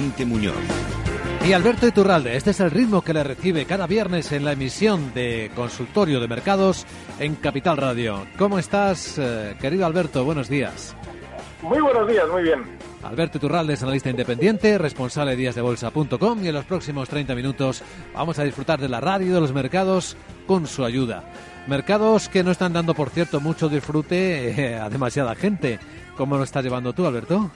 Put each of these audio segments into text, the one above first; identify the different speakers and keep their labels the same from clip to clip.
Speaker 1: Vicente Muñoz.
Speaker 2: Y Alberto Iturralde, este es el ritmo que le recibe cada viernes en la emisión de Consultorio de Mercados en Capital Radio. ¿Cómo estás, eh, querido Alberto? Buenos días.
Speaker 3: Muy buenos días, muy bien.
Speaker 2: Alberto Iturralde es analista independiente, responsable de díasdebolsa.com y en los próximos 30 minutos vamos a disfrutar de la radio y de los mercados con su ayuda. Mercados que no están dando, por cierto, mucho disfrute eh, a demasiada gente. ¿Cómo lo estás llevando tú, Alberto?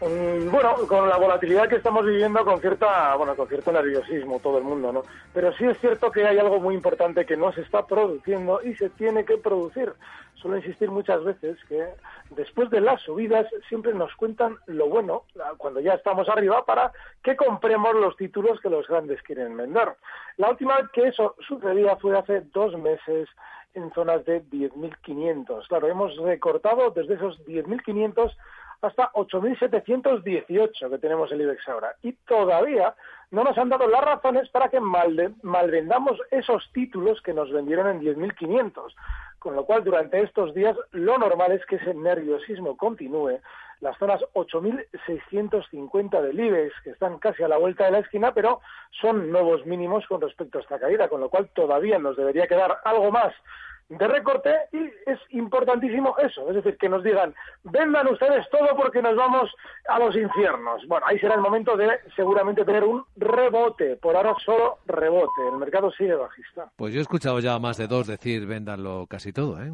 Speaker 3: Mm, Bueno, con la volatilidad que estamos viviendo, con cierta, bueno, con cierto nerviosismo todo el mundo, ¿no? Pero sí es cierto que hay algo muy importante que no se está produciendo y se tiene que producir. Suelo insistir muchas veces que después de las subidas siempre nos cuentan lo bueno, cuando ya estamos arriba, para que compremos los títulos que los grandes quieren vender. La última vez que eso sucedía fue hace dos meses en zonas de 10.500. Claro, hemos recortado desde esos 10.500 hasta 8.718 que tenemos el IBEX ahora. Y todavía no nos han dado las razones para que malde- malvendamos esos títulos que nos vendieron en 10.500. Con lo cual, durante estos días, lo normal es que ese nerviosismo continúe. Las zonas 8.650 del IBEX, que están casi a la vuelta de la esquina, pero son nuevos mínimos con respecto a esta caída, con lo cual todavía nos debería quedar algo más de recorte y es importantísimo eso, es decir, que nos digan, vendan ustedes todo porque nos vamos a los infiernos. Bueno, ahí será el momento de seguramente tener un rebote, por ahora solo rebote, el mercado sigue bajista.
Speaker 2: Pues yo he escuchado ya más de dos decir véndanlo casi todo, ¿eh?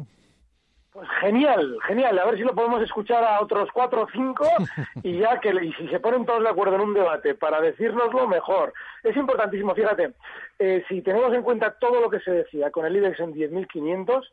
Speaker 3: Pues genial, genial, a ver si lo podemos escuchar a otros cuatro o cinco y ya que y si se ponen todos de acuerdo en un debate para decírnoslo mejor. Es importantísimo, fíjate, eh, si tenemos en cuenta todo lo que se decía con el IBEX en 10.500,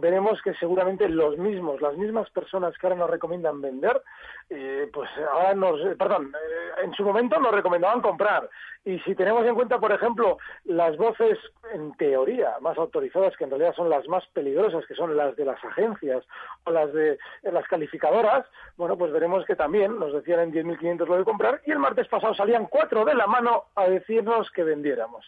Speaker 3: veremos que seguramente los mismos, las mismas personas que ahora nos recomiendan vender, eh, pues ahora nos, eh, perdón, eh, en su momento nos recomendaban comprar. Y si tenemos en cuenta, por ejemplo, las voces en teoría más autorizadas, que en realidad son las más peligrosas, que son las de las agencias o las de eh, las calificadoras, bueno, pues veremos que también nos decían en 10.500 lo de comprar y el martes pasado salían cuatro de la mano a decirnos que vendiéramos.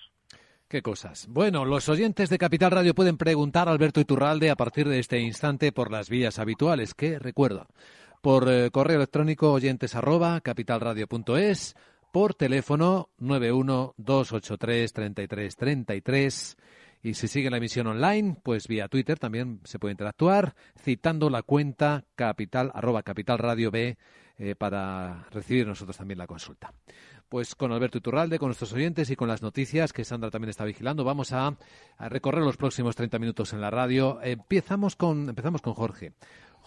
Speaker 2: Qué cosas. Bueno, los oyentes de Capital Radio pueden preguntar a Alberto Iturralde a partir de este instante por las vías habituales, que recuerda, por eh, correo electrónico oyentes arroba capitalradio.es, por teléfono 912833333 y si sigue la emisión online, pues vía Twitter también se puede interactuar citando la cuenta capital arroba capitalradio B eh, para recibir nosotros también la consulta. Pues con Alberto Iturralde, con nuestros oyentes y con las noticias que Sandra también está vigilando, vamos a, recorrer los próximos 30 minutos en la radio. Empezamos con, empezamos con Jorge.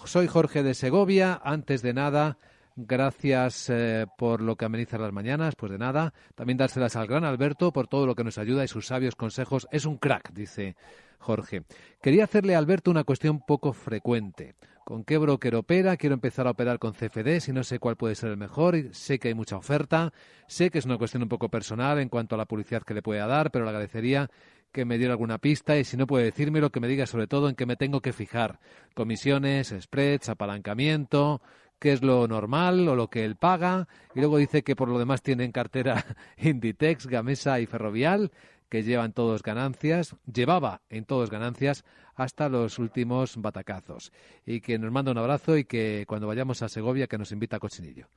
Speaker 2: Soy Jorge de Segovia. Antes de nada, Gracias eh, por lo que ameniza las mañanas, pues de nada. También dárselas al gran Alberto por todo lo que nos ayuda y sus sabios consejos. Es un crack, dice Jorge. Quería hacerle a Alberto una cuestión poco frecuente. ¿Con qué broker opera? Quiero empezar a operar con CFD, si no sé cuál puede ser el mejor. Sé que hay mucha oferta. Sé que es una cuestión un poco personal en cuanto a la publicidad que le pueda dar, pero le agradecería que me diera alguna pista y si no puede decirme lo que me diga sobre todo en qué me tengo que fijar. Comisiones, spreads, apalancamiento, qué es lo normal o lo que él paga. Y luego dice que por lo demás tiene en cartera Inditex, Gamesa y Ferrovial, que llevan todos ganancias, llevaba en todos ganancias hasta los últimos batacazos. Y que nos manda un abrazo y que cuando vayamos a Segovia que nos invita a Cochinillo.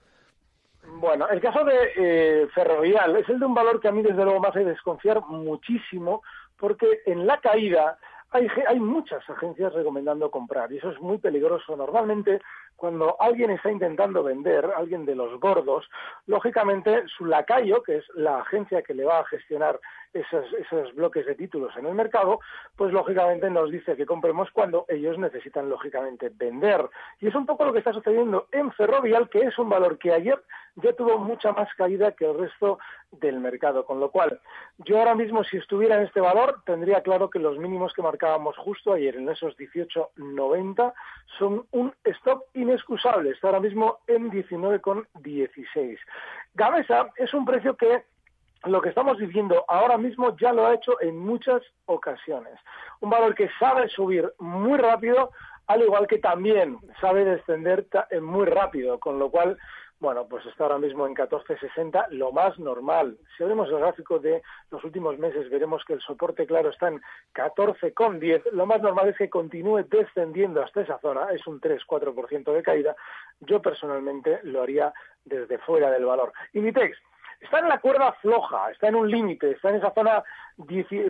Speaker 3: Bueno, el caso de eh, Ferrovial es el de un valor que a mí desde luego me hace desconfiar muchísimo porque en la caída hay, hay muchas agencias recomendando comprar y eso es muy peligroso. Normalmente cuando alguien está intentando vender, alguien de los gordos, lógicamente su lacayo, que es la agencia que le va a gestionar esos, esos bloques de títulos en el mercado, pues lógicamente nos dice que compremos cuando ellos necesitan lógicamente vender. Y es un poco lo que está sucediendo en Ferrovial, que es un valor que ayer ya tuvo mucha más caída que el resto del mercado. Con lo cual, yo ahora mismo, si estuviera en este valor, tendría claro que los mínimos que marcábamos justo ayer en esos 18,90 son un stop inexcusable. Está ahora mismo en 19,16. Gamesa es un precio que lo que estamos viviendo ahora mismo ya lo ha hecho en muchas ocasiones. Un valor que sabe subir muy rápido, al igual que también sabe descender muy rápido, con lo cual, bueno, pues está ahora mismo en 14.60, lo más normal. Si abrimos el gráfico de los últimos meses, veremos que el soporte claro está en 14,10. Lo más normal es que continúe descendiendo hasta esa zona, es un 3-4% de caída. Yo personalmente lo haría desde fuera del valor. Inditex, está en la cuerda floja, está en un límite, está en esa zona,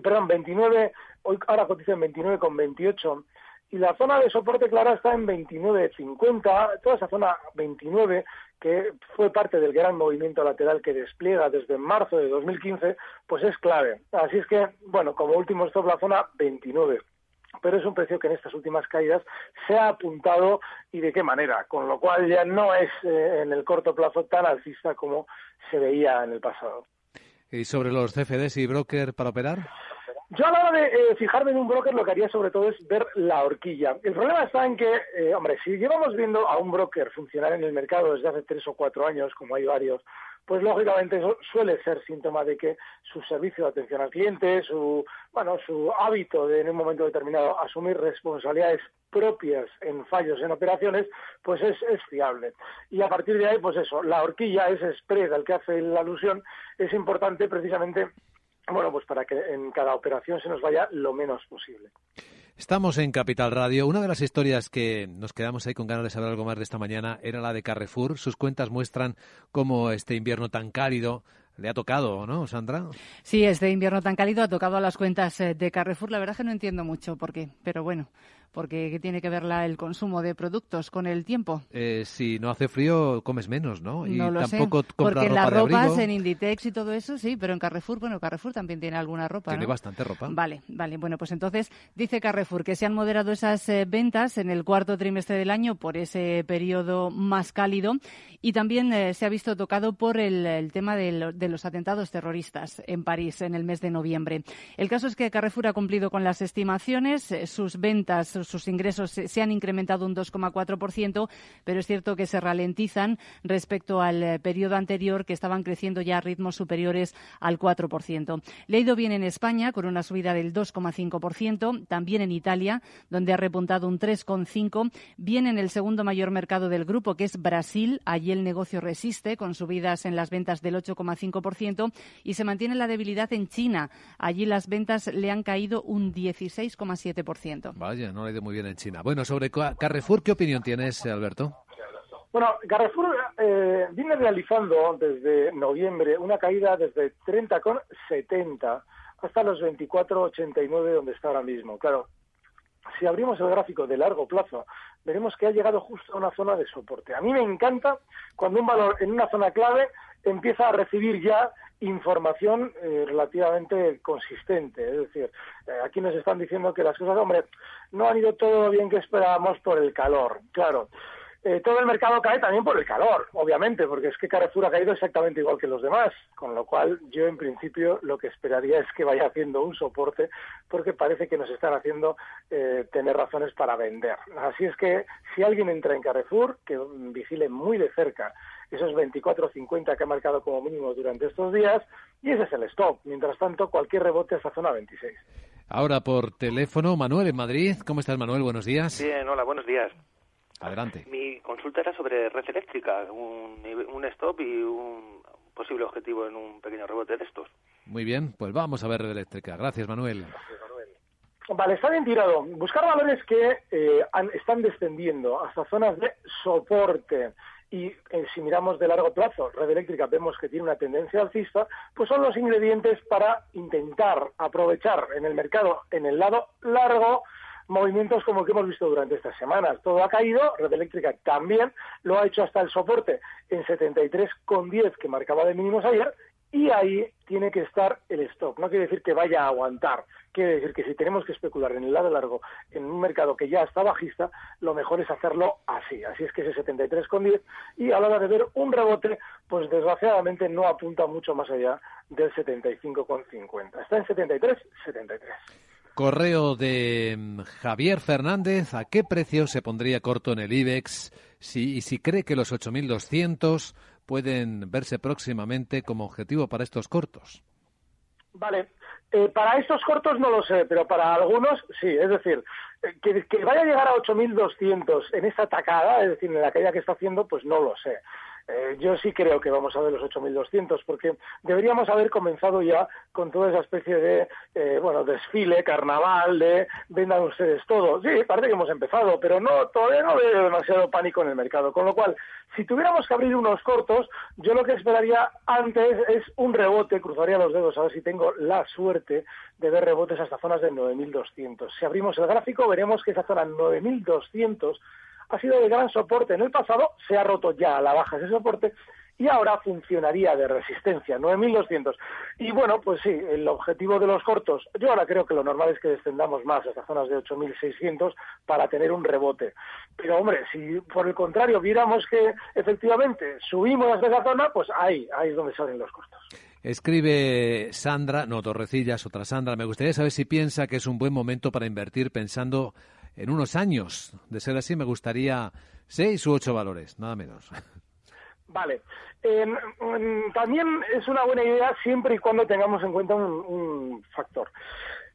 Speaker 3: perdón, 29, hoy ahora cotiza en 29,28 y la zona de soporte clara está en 29,50, toda esa zona 29 que fue parte del gran movimiento lateral que despliega desde marzo de 2015, pues es clave. Así es que, bueno, como último stop la zona 29 pero es un precio que en estas últimas caídas se ha apuntado y de qué manera, con lo cual ya no es eh, en el corto plazo tan alcista como se veía en el pasado.
Speaker 2: ¿Y sobre los CFDs y broker para operar?
Speaker 3: Yo a la hora de eh, fijarme en un broker lo que haría sobre todo es ver la horquilla. El problema está en que, eh, hombre, si llevamos viendo a un broker funcionar en el mercado desde hace tres o cuatro años, como hay varios, pues lógicamente eso suele ser síntoma de que su servicio de atención al cliente, su, bueno, su hábito de en un momento determinado asumir responsabilidades propias en fallos en operaciones, pues es, es fiable. Y a partir de ahí, pues eso, la horquilla, ese spread al que hace la alusión, es importante precisamente, bueno, pues para que en cada operación se nos vaya lo menos posible.
Speaker 2: Estamos en Capital Radio. Una de las historias que nos quedamos ahí con ganas de saber algo más de esta mañana era la de Carrefour. Sus cuentas muestran cómo este invierno tan cálido le ha tocado, ¿no, Sandra?
Speaker 4: Sí, este invierno tan cálido ha tocado a las cuentas eh, de Carrefour. La verdad es que no entiendo mucho por qué, pero bueno, porque ¿qué tiene que ver la, el consumo de productos con el tiempo?
Speaker 2: Eh, si no hace frío, comes menos, ¿no?
Speaker 4: Y no lo tampoco sé, porque las ropas, en Inditex y todo eso, sí, pero en Carrefour, bueno, Carrefour también tiene alguna ropa,
Speaker 2: Tiene bastante ropa.
Speaker 4: Vale, vale. Bueno, pues entonces dice Carrefour que se han moderado esas eh, ventas en el cuarto trimestre del año por ese periodo más cálido y también eh, se ha visto tocado por el, el tema de, de los atentados terroristas en París en el mes de noviembre. El caso es que Carrefour ha cumplido con las estimaciones, eh, sus ventas sus ingresos se han incrementado un 2,4%, pero es cierto que se ralentizan respecto al eh, periodo anterior, que estaban creciendo ya a ritmos superiores al 4%. Le ha ido bien en España, con una subida del 2,5%, también en Italia, donde ha repuntado un 3,5%, bien en el segundo mayor mercado del grupo, que es Brasil. Allí el negocio resiste, con subidas en las ventas del 8,5%, y se mantiene la debilidad en China. Allí las ventas le han caído un 16,7%.
Speaker 2: Vaya, no le muy bien en China. Bueno, sobre Carrefour, ¿qué opinión tienes, Alberto?
Speaker 3: Bueno, Carrefour eh, viene realizando desde noviembre una caída desde 30,70 hasta los 24,89 donde está ahora mismo. Claro, si abrimos el gráfico de largo plazo, veremos que ha llegado justo a una zona de soporte. A mí me encanta cuando un valor en una zona clave empieza a recibir ya información eh, relativamente consistente. Es decir, eh, aquí nos están diciendo que las cosas, hombre, no han ido todo bien que esperábamos por el calor. Claro, eh, todo el mercado cae también por el calor, obviamente, porque es que Carrefour ha caído exactamente igual que los demás, con lo cual yo en principio lo que esperaría es que vaya haciendo un soporte, porque parece que nos están haciendo eh, tener razones para vender. Así es que si alguien entra en Carrefour, que vigile muy de cerca esos 24.50 que ha marcado como mínimo durante estos días, y ese es el stop. Mientras tanto, cualquier rebote hasta zona 26.
Speaker 2: Ahora por teléfono, Manuel en Madrid. ¿Cómo estás, Manuel? Buenos días.
Speaker 5: Bien, hola, buenos días.
Speaker 2: Adelante.
Speaker 5: Mi consulta era sobre red eléctrica, un, un stop y un posible objetivo en un pequeño rebote de estos.
Speaker 2: Muy bien, pues vamos a ver red eléctrica. Gracias, Manuel.
Speaker 3: Vale, está bien tirado. Buscar valores que eh, están descendiendo hasta zonas de soporte y eh, si miramos de largo plazo, red eléctrica vemos que tiene una tendencia alcista, pues son los ingredientes para intentar aprovechar en el mercado, en el lado largo, movimientos como el que hemos visto durante estas semanas. Todo ha caído, Red Eléctrica también lo ha hecho hasta el soporte en 73,10 que marcaba de mínimos ayer y ahí tiene que estar el stop. No quiere decir que vaya a aguantar, quiere decir que si tenemos que especular en el lado largo en un mercado que ya está bajista, lo mejor es hacerlo así. Así es que ese 73,10 y a la hora de ver un rebote, pues desgraciadamente no apunta mucho más allá del 75,50. Está en 73, 73.
Speaker 2: Correo de mm, Javier Fernández, ¿a qué precio se pondría corto en el IBEX si, y si cree que los 8.200 pueden verse próximamente como objetivo para estos cortos?
Speaker 3: Vale, eh, para estos cortos no lo sé, pero para algunos sí. Es decir, eh, que, que, vaya a llegar a 8.200 en esta tacada, es decir, en la caída que está haciendo, pues no lo sé. Eh, yo sí creo que vamos a ver los 8.200 porque deberíamos haber comenzado ya con toda esa especie de, eh, bueno, desfile, carnaval, de vendan ustedes todo. Sí, parece que hemos empezado, pero no, todavía no veo demasiado pánico en el mercado. Con lo cual, si tuviéramos que abrir unos cortos, yo lo que esperaría antes es un rebote, cruzaría los dedos a ver si tengo la suerte de ver rebotes hasta zonas de 9.200. Si abrimos el gráfico, veremos que esa zona 9.200 ha sido de gran soporte. En el pasado se ha roto ya a la baja ese soporte y ahora funcionaría de resistencia, 9.200. Y bueno, pues sí, el objetivo de los cortos, yo ahora creo que lo normal es que descendamos más hasta zonas de 8.600 para tener un rebote. Pero hombre, si por el contrario viéramos que efectivamente subimos hasta esa zona, pues ahí, ahí es donde salen los costos.
Speaker 2: Escribe Sandra, no, Torrecillas, otra Sandra, me gustaría saber si piensa que es un buen momento para invertir pensando en unos años. De ser así, me gustaría seis u ocho valores, nada menos.
Speaker 3: Vale. también es una buena idea siempre y cuando tengamos en cuenta un factor.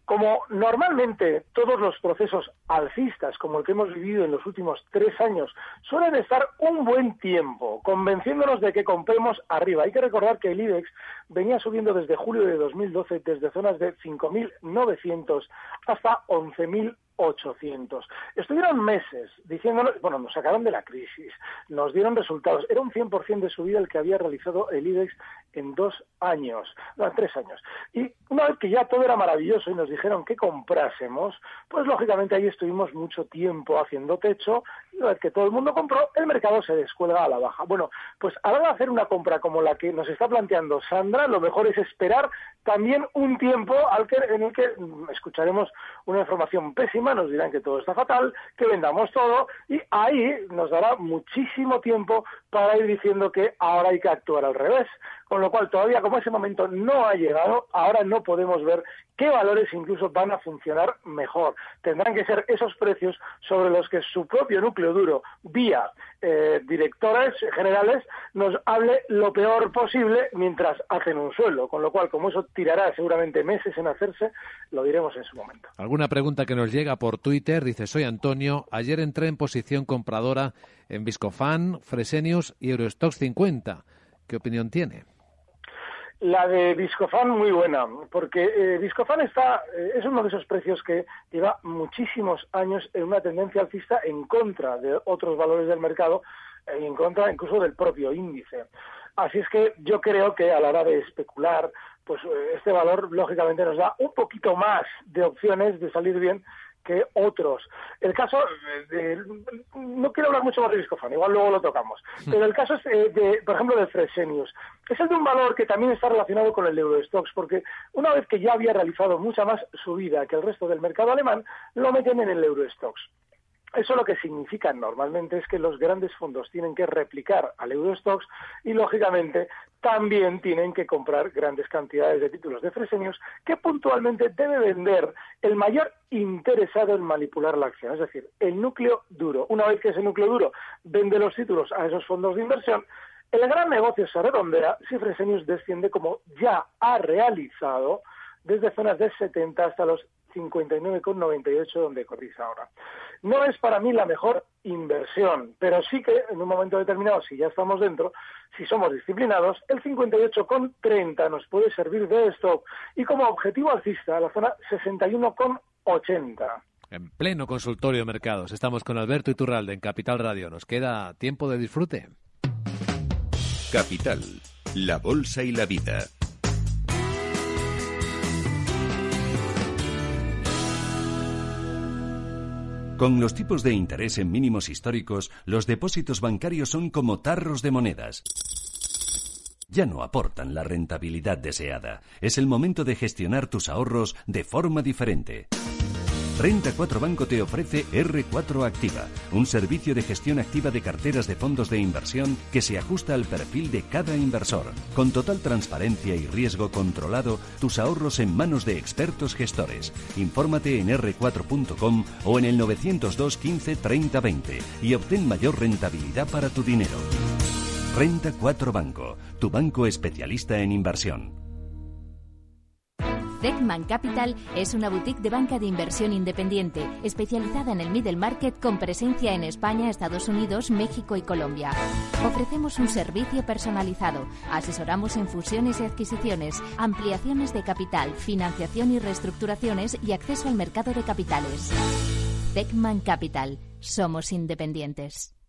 Speaker 3: Como normalmente todos los procesos alcistas, como el que hemos vivido en los últimos tres años, suelen estar un buen tiempo convenciéndonos de que compremos arriba. Hay que recordar que el IBEX venía subiendo desde julio de 2012 desde zonas de 5.900 hasta 11.000 800. Estuvieron meses diciéndonos, bueno, nos sacaron de la crisis, nos dieron resultados. Era un 100% de subida el que había realizado el IBEX en dos años, no, en tres años. Y una vez que ya todo era maravilloso y nos dijeron que comprásemos, pues lógicamente ahí estuvimos mucho tiempo haciendo techo una vez que todo el mundo compró, el mercado se descuelga a la baja. Bueno, pues a la hora de hacer una compra como la que nos está planteando Sandra, lo mejor es esperar también un tiempo al que, en el que escucharemos una información pésima, nos dirán que todo está fatal, que vendamos todo y ahí nos dará muchísimo tiempo para ir diciendo que ahora hay que actuar al revés con lo cual todavía como ese momento no ha llegado, ahora no podemos ver qué valores incluso van a funcionar mejor. Tendrán que ser esos precios sobre los que su propio núcleo duro, vía eh, directores generales, nos hable lo peor posible mientras hacen un suelo, con lo cual como eso tirará seguramente meses en hacerse, lo diremos en su momento.
Speaker 2: ¿Alguna pregunta que nos llega por Twitter? Dice, soy Antonio, ayer entré en posición compradora en Viscofan, Fresenius y Eurostox 50. ¿Qué opinión tiene?
Speaker 3: La de Viscofan muy buena, porque eh, Viscofan está, eh, es uno de esos precios que lleva muchísimos años en una tendencia alcista en contra de otros valores del mercado y en contra incluso del propio índice. Así es que yo creo que a la hora de especular, pues eh, este valor lógicamente nos da un poquito más de opciones de salir bien que otros. El caso, de, no quiero hablar mucho más de Viscofan, igual luego lo tocamos, hmm. pero el caso es, eh, de, por ejemplo, de Fresenius. Es el de un valor que también está relacionado con el Eurostox, porque una vez que ya había realizado mucha más subida que el resto del mercado alemán, lo meten en el Eurostox. Eso lo que significa normalmente es que los grandes fondos tienen que replicar al Eurostox y, lógicamente, también tienen que comprar grandes cantidades de títulos de Fresenius que puntualmente debe vender el mayor interesado en manipular la acción, es decir, el núcleo duro. Una vez que ese núcleo duro vende los títulos a esos fondos de inversión, el gran negocio se redondea si Fresenius desciende como ya ha realizado desde zonas de 70 hasta los 59,98 donde cotiza ahora. No es para mí la mejor inversión, pero sí que en un momento determinado, si ya estamos dentro, si somos disciplinados, el 58,30 nos puede servir de stop y como objetivo alcista la zona 61,80.
Speaker 2: En pleno consultorio de mercados, estamos con Alberto Iturralde en Capital Radio. ¿Nos queda tiempo de disfrute?
Speaker 1: Capital, la bolsa y la vida. Con los tipos de interés en mínimos históricos, los depósitos bancarios son como tarros de monedas. Ya no aportan la rentabilidad deseada. Es el momento de gestionar tus ahorros de forma diferente. Renta 4 Banco te ofrece R4 Activa, un servicio de gestión activa de carteras de fondos de inversión que se ajusta al perfil de cada inversor. Con total transparencia y riesgo controlado, tus ahorros en manos de expertos gestores. Infórmate en r4.com o en el 902 15 30 20 y obtén mayor rentabilidad para tu dinero. Renta 4 Banco, tu banco especialista en inversión.
Speaker 6: Techman Capital es una boutique de banca de inversión independiente, especializada en el middle market con presencia en España, Estados Unidos, México y Colombia. Ofrecemos un servicio personalizado, asesoramos en fusiones y adquisiciones, ampliaciones de capital, financiación y reestructuraciones y acceso al mercado de capitales. Techman Capital, somos independientes.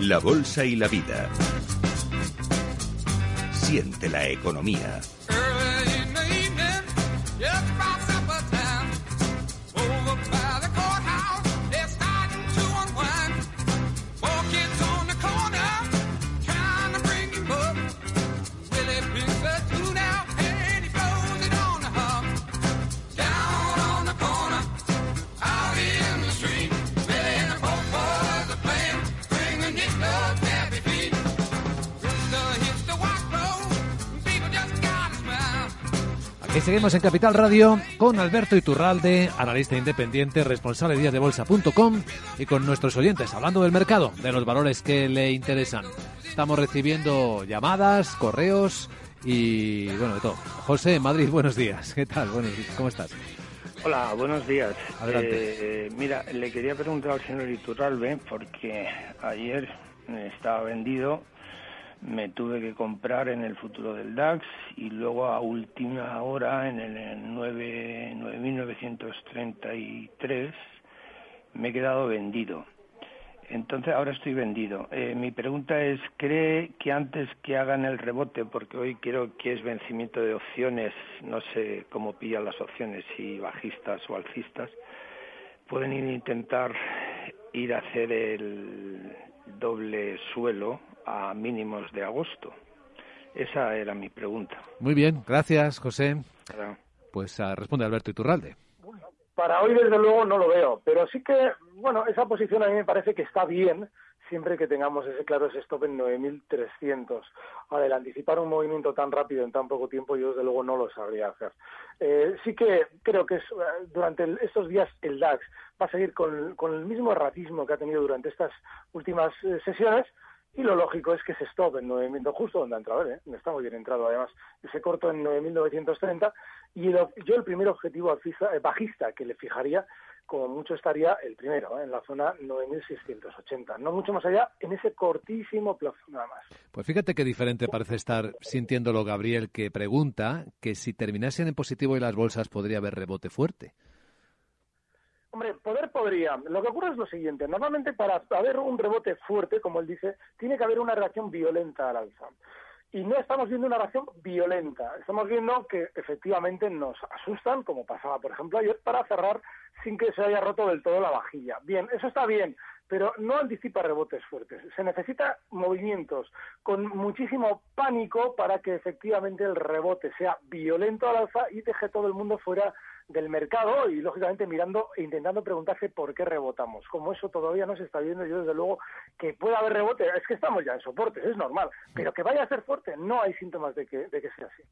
Speaker 1: La Bolsa y la Vida. Siente la economía.
Speaker 2: Seguimos en Capital Radio con Alberto Iturralde, analista independiente, responsable de díasdebolsa.com y con nuestros oyentes, hablando del mercado, de los valores que le interesan. Estamos recibiendo llamadas, correos y bueno, de todo. José, Madrid, buenos días. ¿Qué tal? Buenos ¿Cómo estás?
Speaker 7: Hola, buenos días.
Speaker 2: Adelante.
Speaker 7: Eh, mira, le quería preguntar al señor Iturralde porque ayer estaba vendido me tuve que comprar en el futuro del DAX y luego a última hora en el 9, 9.933 me he quedado vendido. Entonces ahora estoy vendido. Eh, mi pregunta es, ¿cree que antes que hagan el rebote, porque hoy creo que es vencimiento de opciones, no sé cómo pillan las opciones, si bajistas o alcistas, pueden ir a intentar ir a hacer el doble suelo a mínimos de agosto. Esa era mi pregunta.
Speaker 2: Muy bien, gracias, José. Pues uh, responde Alberto Iturralde.
Speaker 3: Para hoy, desde luego, no lo veo, pero sí que, bueno, esa posición a mí me parece que está bien siempre que tengamos ese claro ese stop en 9.300. Ahora, el anticipar un movimiento tan rápido en tan poco tiempo, yo desde luego no lo sabría hacer. Eh, sí que creo que durante estos días el DAX va a seguir con, el mismo erratismo que ha tenido durante estas últimas eh, sesiones, y lo lógico es que se stop en 9.000, justo donde ha entrado, ¿eh? está muy bien entrado además, ese corto en 9.930 y yo el primer objetivo bajista que le fijaría como mucho estaría el primero, ¿eh? en la zona 9.680. No mucho más allá, en ese cortísimo plazo, nada más.
Speaker 2: Pues fíjate qué diferente parece estar sintiéndolo Gabriel, que pregunta que si terminasen en positivo y las bolsas podría haber rebote fuerte.
Speaker 3: Hombre, poder podría. Lo que ocurre es lo siguiente. Normalmente para haber un rebote fuerte, como él dice, tiene que haber una reacción violenta al alza y no estamos viendo una reacción violenta. Estamos viendo que efectivamente nos asustan, como pasaba, por ejemplo, ayer, para cerrar sin que se haya roto del todo la vajilla. Bien, eso está bien, pero no anticipa rebotes fuertes. Se necesita movimientos con muchísimo pánico para que efectivamente el rebote sea violento al alza y deje todo el mundo fuera del mercado y lógicamente mirando e intentando preguntarse por qué rebotamos. Como eso todavía no se está viendo, yo desde luego que pueda haber rebote, es que estamos ya en soportes, es normal, pero que vaya a ser fuerte, no hay síntomas de que, de que sea así.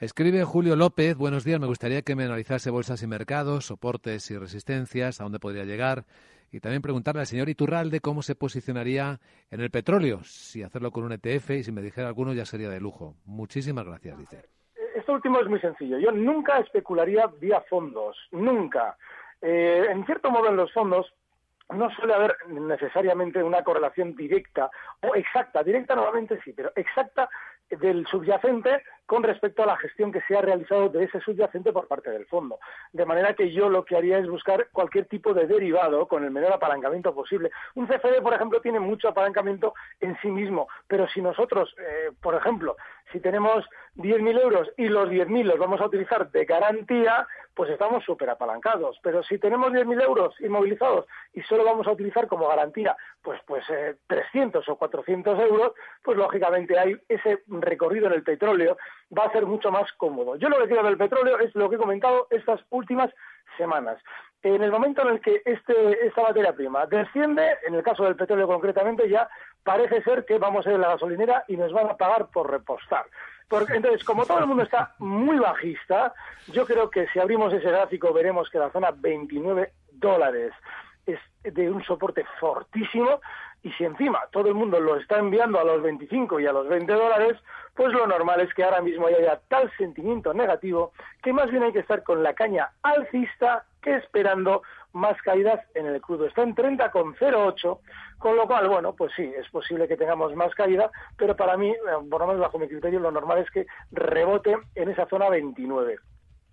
Speaker 2: Escribe Julio López, buenos días, me gustaría que me analizase bolsas y mercados, soportes y resistencias, a dónde podría llegar. Y también preguntarle al señor Iturralde cómo se posicionaría en el petróleo, si hacerlo con un ETF y si me dijera alguno ya sería de lujo. Muchísimas gracias, dice
Speaker 3: esto último es muy sencillo. Yo nunca especularía vía fondos, nunca. Eh, en cierto modo, en los fondos no suele haber necesariamente una correlación directa o exacta, directa normalmente sí, pero exacta del subyacente con respecto a la gestión que se ha realizado de ese subyacente por parte del fondo. De manera que yo lo que haría es buscar cualquier tipo de derivado con el menor apalancamiento posible. Un CFD, por ejemplo, tiene mucho apalancamiento en sí mismo, pero si nosotros, eh, por ejemplo, si tenemos 10.000 euros y los 10.000 los vamos a utilizar de garantía, pues estamos súper apalancados. Pero si tenemos 10.000 euros inmovilizados y solo vamos a utilizar como garantía pues, pues 300 eh, o 400 euros, pues lógicamente hay ese recorrido en el petróleo va a ser mucho más cómodo. Yo lo que quiero del petróleo es lo que he comentado estas últimas semanas. En el momento en el que este, esta materia prima desciende, en el caso del petróleo concretamente, ya parece ser que vamos a ir a la gasolinera y nos van a pagar por repostar. Porque, entonces, como todo el mundo está muy bajista, yo creo que si abrimos ese gráfico veremos que la zona 29 dólares es de un soporte fortísimo y si encima todo el mundo lo está enviando a los 25 y a los 20 dólares, pues lo normal es que ahora mismo haya tal sentimiento negativo que más bien hay que estar con la caña alcista que esperando más caídas en el crudo. Está en 30,08, con lo cual, bueno, pues sí, es posible que tengamos más caída, pero para mí, eh, por lo menos bajo mi criterio, lo normal es que rebote en esa zona 29.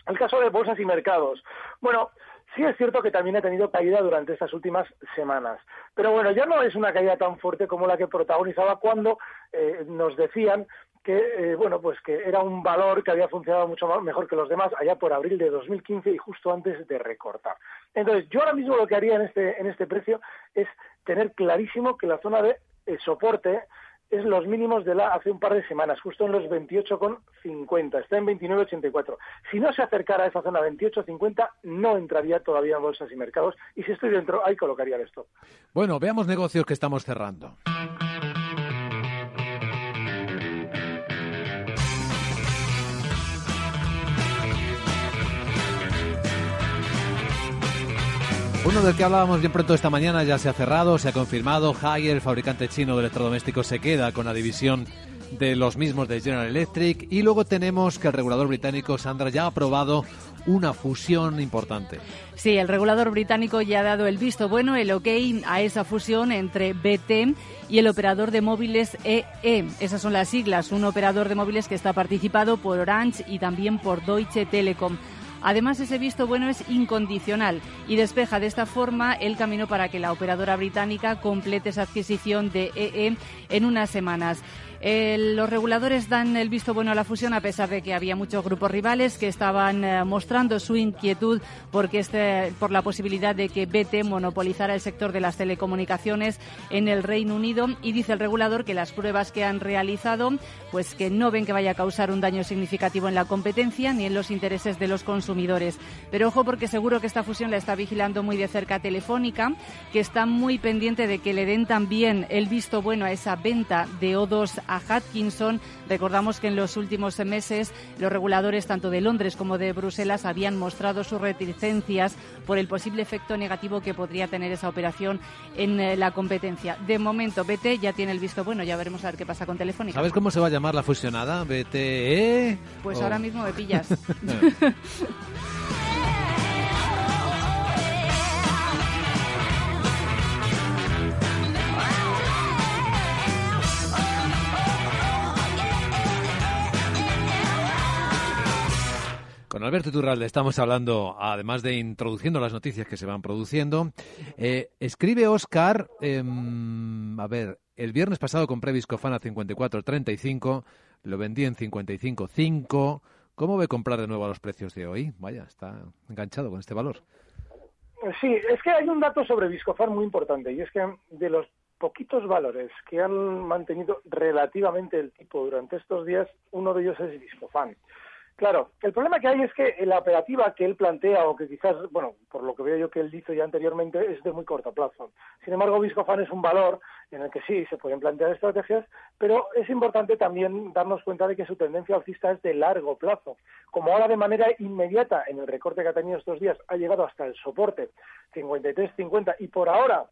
Speaker 3: El caso de bolsas y mercados. Bueno, Sí es cierto que también ha tenido caída durante estas últimas semanas, pero bueno, ya no es una caída tan fuerte como la que protagonizaba cuando eh, nos decían que eh, bueno pues que era un valor que había funcionado mucho mejor que los demás allá por abril de 2015 y justo antes de recortar. Entonces yo ahora mismo lo que haría en este en este precio es tener clarísimo que la zona de eh, soporte es los mínimos de la hace un par de semanas, justo en los 28,50, está en 29,84. Si no se acercara a esa zona 28,50, no entraría todavía en bolsas y mercados, y si estoy dentro, ahí colocaría el stop.
Speaker 2: Bueno, veamos negocios que estamos cerrando. Uno del que hablábamos bien pronto esta mañana ya se ha cerrado, se ha confirmado. Haier, el fabricante chino de electrodomésticos, se queda con la división de los mismos de General Electric. Y luego tenemos que el regulador británico, Sandra, ya ha aprobado una fusión importante.
Speaker 4: Sí, el regulador británico ya ha dado el visto bueno, el ok a esa fusión entre BT y el operador de móviles EE. E. Esas son las siglas, un operador de móviles que está participado por Orange y también por Deutsche Telekom. Además, ese visto bueno es incondicional y despeja de esta forma el camino para que la operadora británica complete esa adquisición de EE e en unas semanas. Los reguladores dan el visto bueno a la fusión a pesar de que había muchos grupos rivales que estaban eh, mostrando su inquietud porque este, por la posibilidad de que BT monopolizara el sector de las telecomunicaciones en el Reino Unido y dice el regulador que las pruebas que han realizado pues que no ven que vaya a causar un daño significativo en la competencia ni en los intereses de los consumidores. Pero ojo porque seguro que esta fusión la está vigilando muy de cerca Telefónica, que está muy pendiente de que le den también el visto bueno a esa venta de O2 a Hutchinson. Recordamos que en los últimos meses los reguladores tanto de Londres como de Bruselas habían mostrado sus reticencias por el posible efecto negativo que podría tener esa operación en eh, la competencia. De momento, BT ya tiene el visto bueno, ya veremos a ver qué pasa con Telefónica.
Speaker 2: ¿Sabes cómo se va a llamar la fusionada? ¿BTE?
Speaker 4: Pues ahora mismo me pillas.
Speaker 2: Con Alberto Turralde estamos hablando, además de introduciendo las noticias que se van produciendo. Eh, escribe Oscar, em, a ver, el viernes pasado compré Viscofan a 54.35, lo vendí en 55.5. ¿Cómo ve comprar de nuevo a los precios de hoy? Vaya, está enganchado con este valor.
Speaker 3: Sí, es que hay un dato sobre Viscofan muy importante y es que de los poquitos valores que han mantenido relativamente el tipo durante estos días, uno de ellos es Viscofan. Claro, el problema que hay es que la operativa que él plantea, o que quizás, bueno, por lo que veo yo que él dice ya anteriormente, es de muy corto plazo. Sin embargo, Viscofan es un valor en el que sí se pueden plantear estrategias, pero es importante también darnos cuenta de que su tendencia alcista es de largo plazo. Como ahora de manera inmediata en el recorte que ha tenido estos días ha llegado hasta el soporte 53-50 y por ahora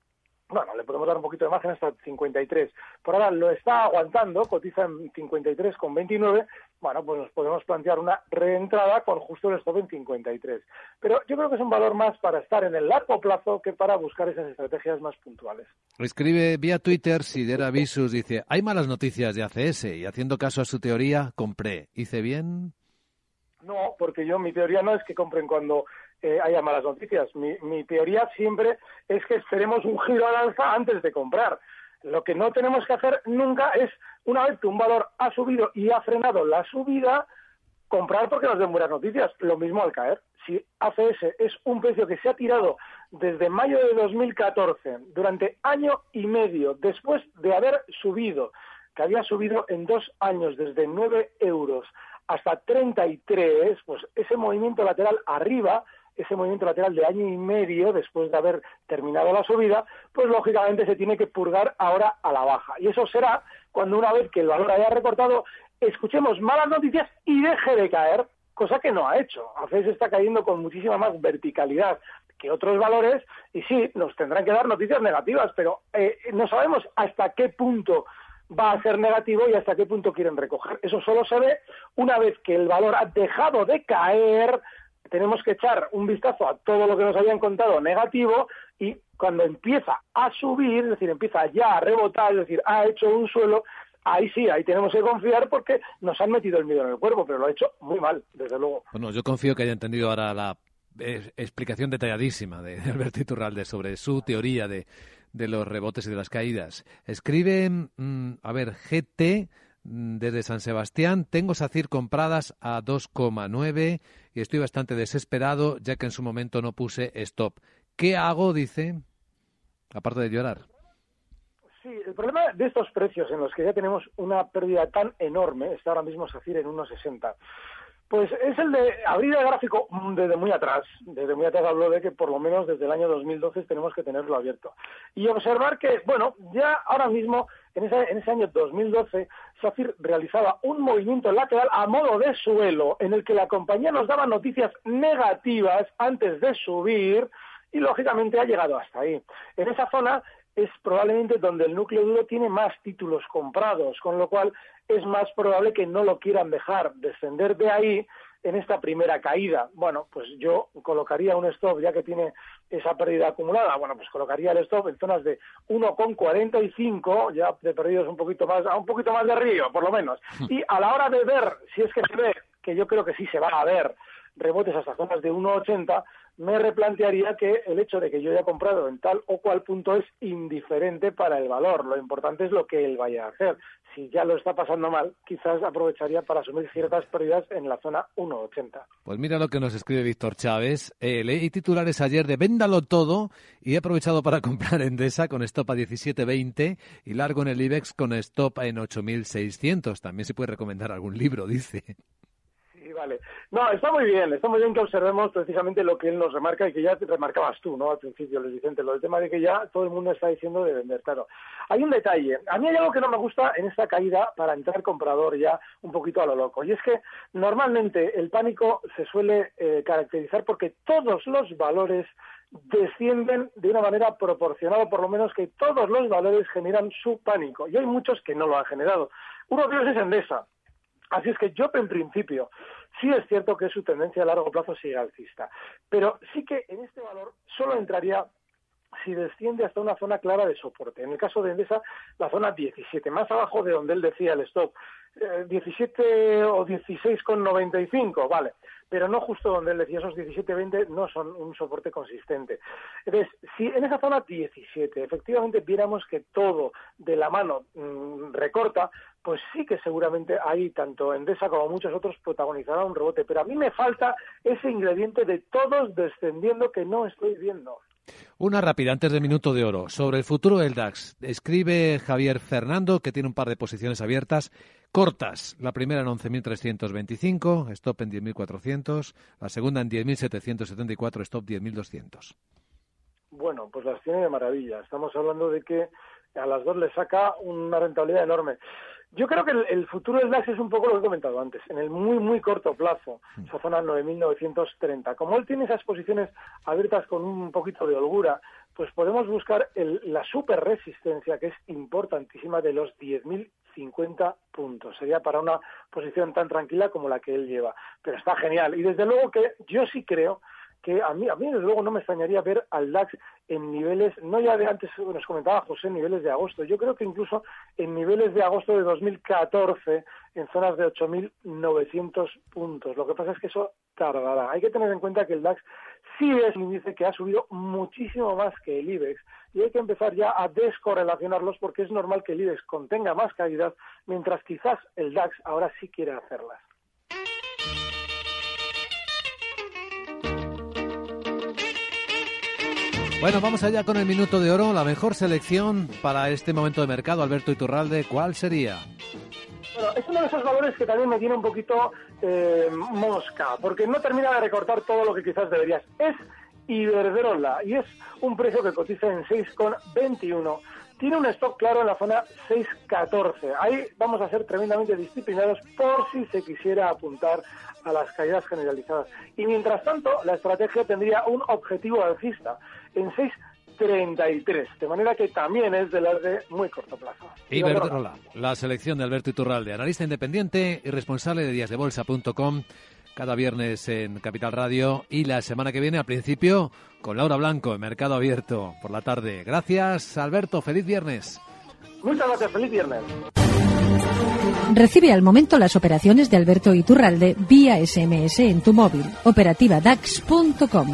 Speaker 3: bueno, le podemos dar un poquito de margen hasta 53. Por ahora lo está aguantando, cotiza en 53,29. Bueno, pues nos podemos plantear una reentrada con justo el stop en 53. Pero yo creo que es un valor más para estar en el largo plazo que para buscar esas estrategias más puntuales.
Speaker 2: Escribe vía Twitter Sidera Visus, dice, hay malas noticias de ACS y haciendo caso a su teoría, compré. ¿Hice bien?
Speaker 3: No, porque yo mi teoría no es que compren cuando eh, haya malas noticias. Mi, mi teoría siempre es que esperemos un giro al alza antes de comprar. Lo que no tenemos que hacer nunca es, una vez que un valor ha subido y ha frenado la subida, comprar porque nos den buenas noticias. Lo mismo al caer. Si ACS es un precio que se ha tirado desde mayo de 2014, durante año y medio, después de haber subido, que había subido en dos años desde 9 euros hasta 33, pues ese movimiento lateral arriba ese movimiento lateral de año y medio después de haber terminado la subida, pues lógicamente se tiene que purgar ahora a la baja. Y eso será cuando una vez que el valor haya recortado, escuchemos malas noticias y deje de caer, cosa que no ha hecho. ACES está cayendo con muchísima más verticalidad que otros valores y sí, nos tendrán que dar noticias negativas, pero eh, no sabemos hasta qué punto va a ser negativo y hasta qué punto quieren recoger. Eso solo se ve una vez que el valor ha dejado de caer, tenemos que echar un vistazo a todo lo que nos habían contado negativo y cuando empieza a subir, es decir, empieza ya a rebotar, es decir, ha hecho un suelo, ahí sí, ahí tenemos que confiar porque nos han metido el miedo en el cuerpo, pero lo ha hecho muy mal, desde luego.
Speaker 2: Bueno, yo confío que haya entendido ahora la eh, explicación detalladísima de, Alberto Iturralde sobre su teoría de, de, los rebotes y de las caídas. Escribe, mm, a ver, GT desde San Sebastián. Tengo SACIR compradas a 2,9 y estoy bastante desesperado ya que en su momento no puse stop. ¿Qué hago? Dice, aparte de llorar.
Speaker 3: Sí, el problema de estos precios en los que ya tenemos una pérdida tan enorme, está ahora mismo SACIR en 1,60. Pues es el de abrir el gráfico desde muy atrás. Desde muy atrás hablo de que por lo menos desde el año 2012 tenemos que tenerlo abierto. Y observar que, bueno, ya ahora mismo, en ese, en ese año 2012, SACIR realizaba un movimiento lateral a modo de suelo en el que la compañía nos daba noticias negativas antes de subir y lógicamente ha llegado hasta ahí. En esa zona es probablemente donde el núcleo duro tiene más títulos comprados, con lo cual es más probable que no lo quieran dejar descender de ahí en esta primera caída. Bueno, pues yo colocaría un stop, ya que tiene esa pérdida acumulada, bueno, pues colocaría el stop en zonas de 1,45, ya de perdidos un poquito más, a un poquito más de río, por lo menos. Y a la hora de ver, si es que se ve, que yo creo que sí se va a ver, rebotes hasta zonas de 1,80, me replantearía que el hecho de que yo haya comprado en tal o cual punto es indiferente para el valor. Lo importante es lo que él vaya a hacer. Si ya lo está pasando mal, quizás aprovecharía para asumir ciertas pérdidas en la zona 1,80.
Speaker 2: Pues mira lo que nos escribe Víctor Chávez. Eh, leí titulares ayer de Véndalo todo y he aprovechado para comprar Endesa con stop a 17.20 y largo en el IBEX con stop en 8.600. También se puede recomendar algún libro, dice
Speaker 3: vale. No, está muy bien, está muy bien que observemos precisamente lo que él nos remarca y que ya remarcabas tú, ¿no? Al principio, Luis Vicente, lo del tema de que ya todo el mundo está diciendo de vender. Claro, hay un detalle. A mí hay algo que no me gusta en esta caída para entrar comprador ya un poquito a lo loco. Y es que normalmente el pánico se suele eh, caracterizar porque todos los valores descienden de una manera proporcional, por lo menos que todos los valores generan su pánico. Y hay muchos que no lo han generado. Uno de ellos es Endesa. Así es que yo, en principio, sí es cierto que su tendencia a largo plazo sigue alcista, pero sí que en este valor solo entraría si desciende hasta una zona clara de soporte. En el caso de Endesa, la zona 17, más abajo de donde él decía el stop, 17 eh, o 16,95, vale, pero no justo donde él decía esos 17,20 no son un soporte consistente. Entonces, si en esa zona 17 efectivamente viéramos que todo de la mano mm, recorta, pues sí que seguramente ahí tanto Endesa como muchos otros protagonizarán un rebote, pero a mí me falta ese ingrediente de todos descendiendo que no estoy viendo.
Speaker 2: Una rápida antes del minuto de oro sobre el futuro del DAX. Escribe Javier Fernando que tiene un par de posiciones abiertas cortas. La primera en 11.325, stop en 10.400. La segunda en 10.774, stop 10.200.
Speaker 3: Bueno, pues las tiene de maravilla. Estamos hablando de que a las dos le saca una rentabilidad enorme. Yo creo que el, futuro del DAX es un poco lo que he comentado antes, en el muy, muy corto plazo, mm. esa zona 9.930. Como él tiene esas posiciones abiertas con un poquito de holgura, pues podemos buscar la super resistencia, que es importantísima, de los 10.050 puntos. Sería para una posición tan tranquila como la que él lleva. Pero está genial. Y desde luego que yo sí creo que a mí, a mí desde luego no me extrañaría ver al DAX en niveles, no ya de antes nos comentaba José, niveles de agosto, yo creo que incluso en niveles de agosto de 2014, en zonas de 8.900 puntos. Lo que pasa es que eso tardará. Hay que tener en cuenta que el DAX sí es un índice que ha subido muchísimo más que el IBEX y hay que empezar ya a descorrelacionarlos porque es normal que el IBEX contenga más caídas, mientras quizás el DAX ahora sí quiere hacerlas.
Speaker 2: Bueno, vamos allá con el minuto de oro. La mejor selección para este momento de mercado, Alberto Iturralde, ¿cuál sería?
Speaker 3: Es uno de esos valores que también me tiene un poquito eh, mosca, porque no termina de recortar todo lo que quizás deberías. Es Iberdrola y es un precio que cotiza en 6,21. Tiene un stock claro en la zona 6,14. Ahí vamos a ser tremendamente disciplinados por si se quisiera apuntar a las caídas generalizadas. Y mientras tanto, la estrategia tendría un objetivo alcista en 6.33, de manera que también es de las de muy corto plazo.
Speaker 2: Iberdrola, la selección de Alberto Iturralde, analista independiente y responsable de díasdebolsa.com, cada viernes en Capital Radio y la semana que viene, al principio, con Laura Blanco en Mercado Abierto por la tarde. Gracias, Alberto. Feliz viernes.
Speaker 3: Muchas gracias. Feliz viernes.
Speaker 8: Recibe al momento las operaciones de Alberto Iturralde vía SMS en tu móvil. Operativa DAX.com.